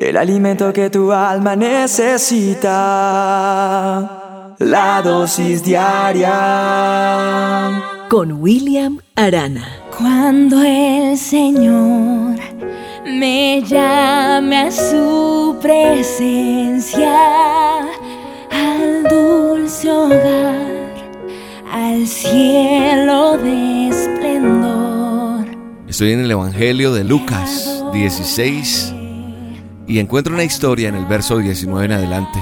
el alimento que tu alma necesita, la dosis diaria. Con William Arana. Cuando el Señor me llame a su presencia, al dulce hogar, al cielo de esplendor. Estoy en el Evangelio de Lucas 16 y encuentro una historia en el verso 19 en adelante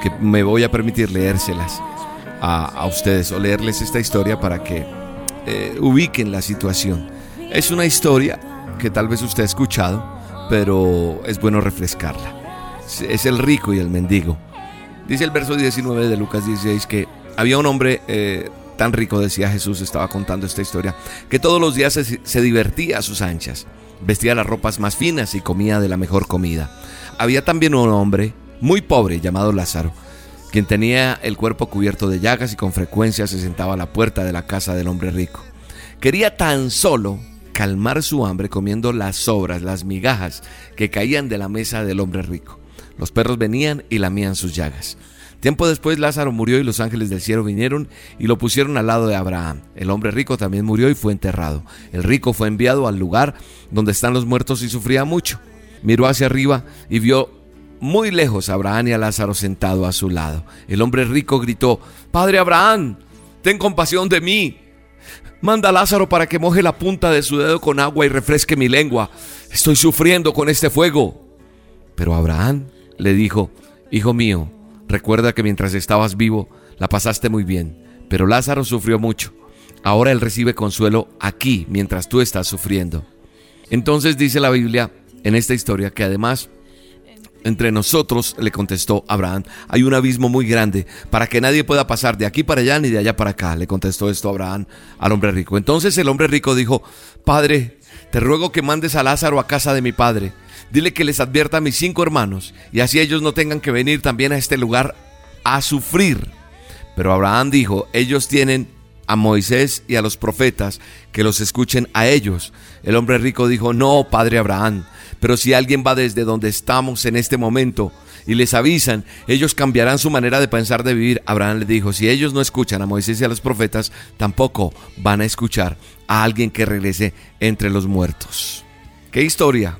que me voy a permitir leérselas a, ustedes o leerles esta historia para que eh, ubiquen la situación. Es una historia que tal vez usted ha escuchado, pero es bueno refrescarla. Es el rico y el mendigo. Dice el verso 19 de Lucas 16 que había un hombre eh, tan rico, decía Jesús, estaba contando esta historia, que todos los días se divertía a sus anchas vestía las ropas más finas y comía de la mejor comida. Había también un hombre muy pobre llamado Lázaro, quien tenía el cuerpo cubierto de llagas y con frecuencia se sentaba a la puerta de la casa del hombre rico. Quería tan solo calmar su hambre comiendo las sobras, las migajas que caían de la mesa del hombre rico. Los perros venían y lamían sus llagas. Tiempo después Lázaro murió y los ángeles del cielo vinieron y lo pusieron al lado de Abraham. El hombre rico también murió y fue enterrado. El rico fue enviado al lugar donde están los muertos y sufría mucho. Miró hacia arriba y vio muy lejos a Abraham y a Lázaro sentado a su lado. El hombre rico gritó, Padre Abraham, ten compasión de mí. Manda a Lázaro para que moje la punta de su dedo con agua y refresque mi lengua. Estoy sufriendo con este fuego. Pero Abraham le dijo, Hijo mío, Recuerda que mientras estabas vivo la pasaste muy bien, pero Lázaro sufrió mucho. Ahora él recibe consuelo aquí mientras tú estás sufriendo. Entonces dice la Biblia en esta historia que además entre nosotros, le contestó Abraham, hay un abismo muy grande para que nadie pueda pasar de aquí para allá ni de allá para acá, le contestó esto Abraham al hombre rico. Entonces el hombre rico dijo, Padre, te ruego que mandes a Lázaro a casa de mi padre Dile que les advierta a mis cinco hermanos y así ellos no tengan que venir también a este lugar a sufrir. Pero Abraham dijo, ellos tienen a Moisés y a los profetas, que los escuchen a ellos. El hombre rico dijo, no, padre Abraham, pero si alguien va desde donde estamos en este momento y les avisan, ellos cambiarán su manera de pensar de vivir. Abraham le dijo, si ellos no escuchan a Moisés y a los profetas, tampoco van a escuchar a alguien que regrese entre los muertos. ¿Qué historia?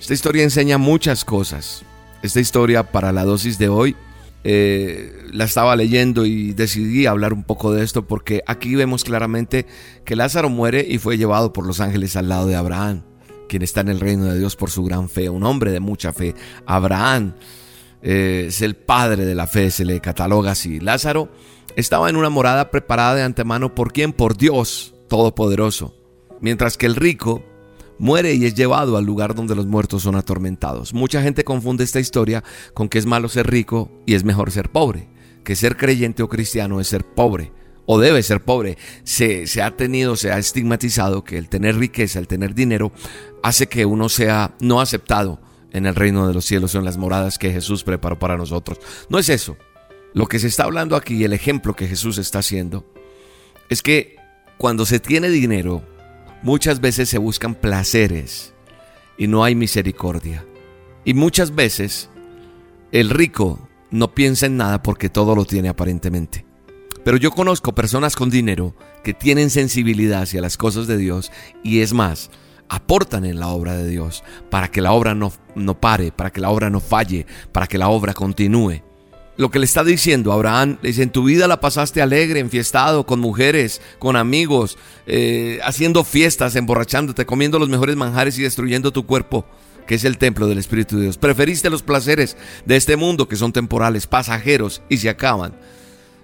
Esta historia enseña muchas cosas. Esta historia para la dosis de hoy eh, la estaba leyendo y decidí hablar un poco de esto porque aquí vemos claramente que Lázaro muere y fue llevado por los ángeles al lado de Abraham, quien está en el reino de Dios por su gran fe, un hombre de mucha fe. Abraham eh, es el padre de la fe, se le cataloga así. Lázaro estaba en una morada preparada de antemano por quién? Por Dios Todopoderoso. Mientras que el rico muere y es llevado al lugar donde los muertos son atormentados. Mucha gente confunde esta historia con que es malo ser rico y es mejor ser pobre, que ser creyente o cristiano es ser pobre o debe ser pobre. Se, ha tenido, se ha estigmatizado que el tener riqueza, el tener dinero, hace que uno sea no aceptado en el reino de los cielos o en las moradas que Jesús preparó para nosotros. No es eso. Lo que se está hablando aquí, el ejemplo que Jesús está haciendo, es que cuando se tiene dinero, Muchas veces se buscan placeres y no hay misericordia. Y muchas veces el rico no piensa en nada porque todo lo tiene aparentemente. Pero yo conozco personas con dinero que tienen sensibilidad hacia las cosas de Dios y es más, aportan en la obra de Dios para que la obra no, no pare, para que la obra no falle, para que la obra continúe lo que le está diciendo Abraham, le dice, en tu vida la pasaste alegre, enfiestado, con mujeres, con amigos, eh, haciendo fiestas, emborrachándote, comiendo los mejores manjares y destruyendo tu cuerpo, que es el templo del Espíritu de Dios. Preferiste los placeres de este mundo, que son temporales, pasajeros y se acaban.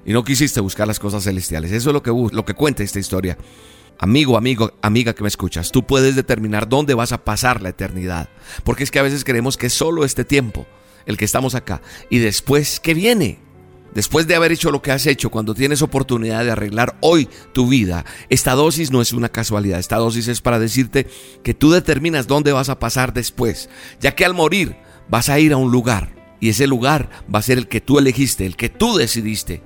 Y no quisiste buscar las cosas celestiales. Eso es lo que, lo que cuenta esta historia. Amigo, amigo, amiga que me escuchas, tú puedes determinar dónde vas a pasar la eternidad. Porque es que a veces creemos que solo este tiempo el que estamos acá. Y después, ¿qué viene? Después de haber hecho lo que has hecho, cuando tienes oportunidad de arreglar hoy tu vida, esta dosis no es una casualidad, esta dosis es para decirte que tú determinas dónde vas a pasar después, ya que al morir vas a ir a un lugar y ese lugar va a ser el que tú elegiste, el que tú decidiste.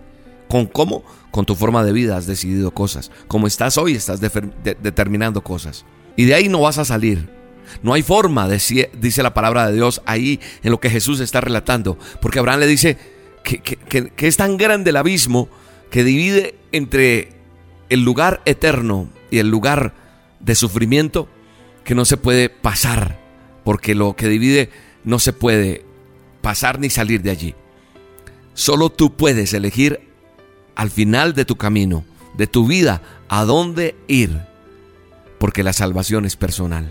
¿Con cómo? Con tu forma de vida has decidido cosas. Como estás hoy, estás determinando cosas. Y de ahí no vas a salir No hay forma, dice la palabra de Dios ahí en lo que Jesús está relatando. Porque Abraham le dice que, que es tan grande el abismo que divide entre el lugar eterno y el lugar de sufrimiento que no se puede pasar. Porque lo que divide no se puede pasar ni salir de allí. Solo tú puedes elegir al final de tu camino, de tu vida, a dónde ir. Porque la salvación es personal.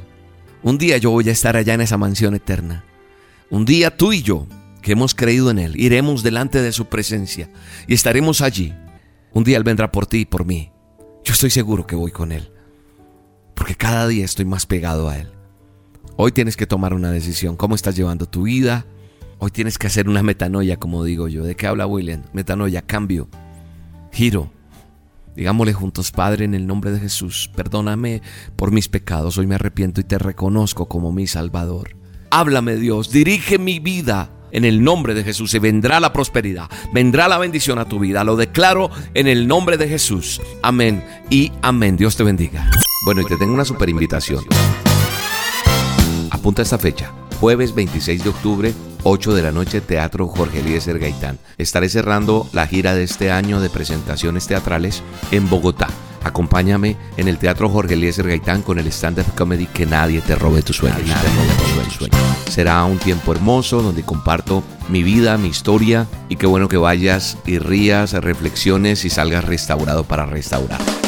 Un día yo voy a estar allá en esa mansión eterna. Un día tú y yo, que hemos creído en Él, iremos delante de su presencia y estaremos allí. Un día Él vendrá por ti y por mí. Yo estoy seguro que voy con Él. Porque cada día estoy más pegado a Él. Hoy tienes que tomar una decisión. ¿Cómo estás llevando tu vida? Hoy tienes que hacer una metanoia, como digo yo. ¿De qué habla William? Metanoia, cambio, giro. Digámosle juntos, Padre, en el nombre de Jesús, perdóname por mis pecados. Hoy me arrepiento y te reconozco como mi Salvador. Háblame Dios, dirige mi vida en el nombre de Jesús y vendrá la prosperidad, vendrá la bendición a tu vida. Lo declaro en el nombre de Jesús. Amén y amén. Dios te bendiga. Bueno, y te tengo una super invitación. Apunta esta fecha, jueves 26 de octubre 8 de la noche, Teatro Jorge Eliezer Gaitán. Estaré cerrando la gira de este año de presentaciones teatrales en Bogotá. Acompáñame en el Teatro Jorge Eliezer Gaitán con el stand-up comedy Que nadie te robe tus sueños. Será un tiempo hermoso donde comparto mi vida, mi historia y qué bueno que vayas y rías, reflexiones y salgas restaurado para restaurar.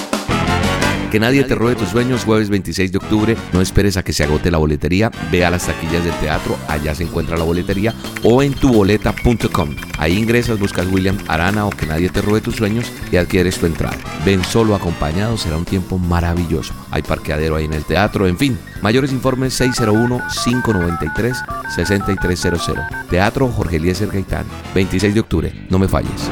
Que nadie te robe tus sueños, jueves 26 de octubre. No esperes a que se agote la boletería. Ve a las taquillas del teatro, allá se encuentra la boletería o en tuboleta.com. Ahí ingresas, buscas William Arana o que nadie te robe tus sueños y adquieres tu entrada. Ven solo acompañado, será un tiempo maravilloso. Hay parqueadero ahí en el teatro, en fin. Mayores informes 601-593-6300. Teatro Jorge Eliezer Gaitán, 26 de octubre. No me falles.